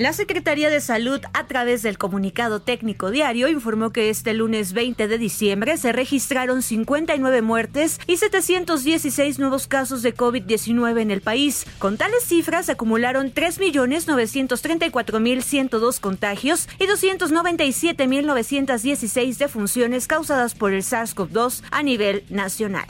La Secretaría de Salud, a través del comunicado técnico diario, informó que este lunes 20 de diciembre se registraron 59 muertes y 716 nuevos casos de COVID-19 en el país. Con tales cifras, se acumularon 3.934.102 contagios y 297.916 defunciones causadas por el SARS-CoV-2 a nivel nacional.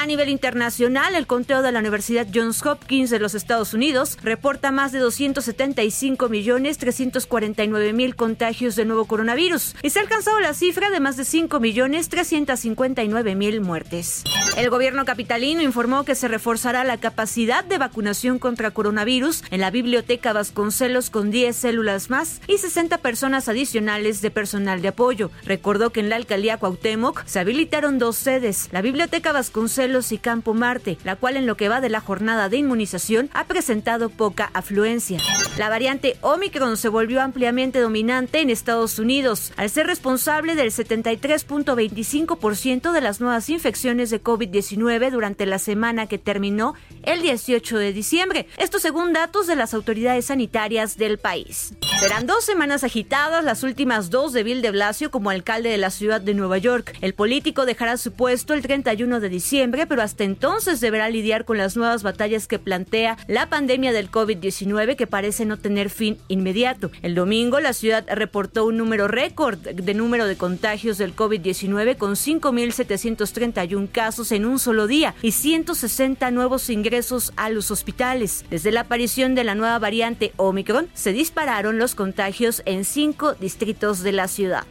A nivel internacional, el conteo de la Universidad Johns Hopkins de los Estados Unidos reporta más de 275 millones 349 mil contagios de nuevo coronavirus y se ha alcanzado la cifra de más de 5 millones 359 mil muertes. El gobierno capitalino informó que se reforzará la capacidad de vacunación contra coronavirus en la biblioteca Vasconcelos con 10 células más y 60 personas adicionales de personal de apoyo. Recordó que en la alcaldía Cuauhtémoc se habilitaron dos sedes, la biblioteca Vasconcelos y Campo Marte, la cual en lo que va de la jornada de inmunización ha presentado poca afluencia. La variante Omicron se volvió ampliamente dominante en Estados Unidos, al ser responsable del 73.25% de las nuevas infecciones de COVID-19 durante la semana que terminó el 18 de diciembre. Esto según datos de las autoridades sanitarias del país. Serán dos semanas agitadas, las últimas dos de Bill de Blasio como alcalde de la ciudad de Nueva York. El político dejará su puesto el 31 de diciembre pero hasta entonces deberá lidiar con las nuevas batallas que plantea la pandemia del COVID-19 que parece no tener fin inmediato. El domingo la ciudad reportó un número récord de número de contagios del COVID-19 con 5.731 casos en un solo día y 160 nuevos ingresos a los hospitales. Desde la aparición de la nueva variante Omicron se dispararon los contagios en cinco distritos de la ciudad.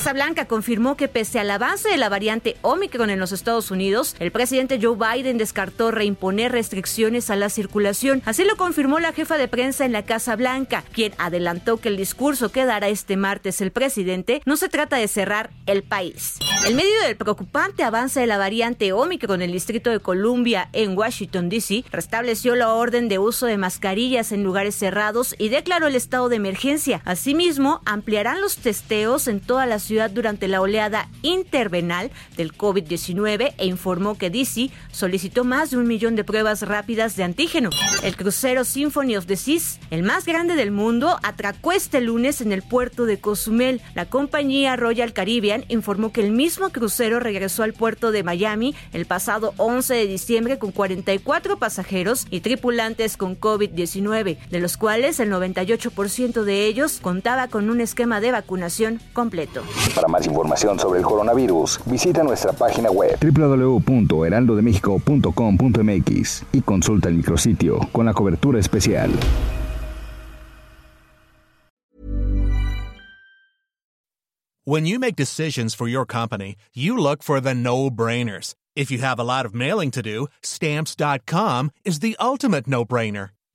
Casa Blanca confirmó que pese al avance de la variante Omicron en los Estados Unidos, el presidente Joe Biden descartó reimponer restricciones a la circulación. Así lo confirmó la jefa de prensa en la Casa Blanca, quien adelantó que el discurso que dará este martes el presidente no se trata de cerrar el país. En medio del preocupante avance de la variante Omicron en el Distrito de Columbia en Washington, D.C., restableció la orden de uso de mascarillas en lugares cerrados y declaró el estado de emergencia. Asimismo, ampliarán los testeos en toda la durante la oleada intervenal del COVID-19 e informó que DC solicitó más de un millón de pruebas rápidas de antígeno. El crucero Symphony of the Seas, el más grande del mundo, atracó este lunes en el puerto de Cozumel. La compañía Royal Caribbean informó que el mismo crucero regresó al puerto de Miami el pasado 11 de diciembre con 44 pasajeros y tripulantes con COVID-19, de los cuales el 98% de ellos contaba con un esquema de vacunación completo. Para más información sobre el coronavirus, visita nuestra página web www.heraldodemexico.com.mx y consulta el micrositio con la cobertura especial. When you make decisions for your company, you look for the no-brainers. If you have a lot of mailing to do, stamps.com is the ultimate no-brainer.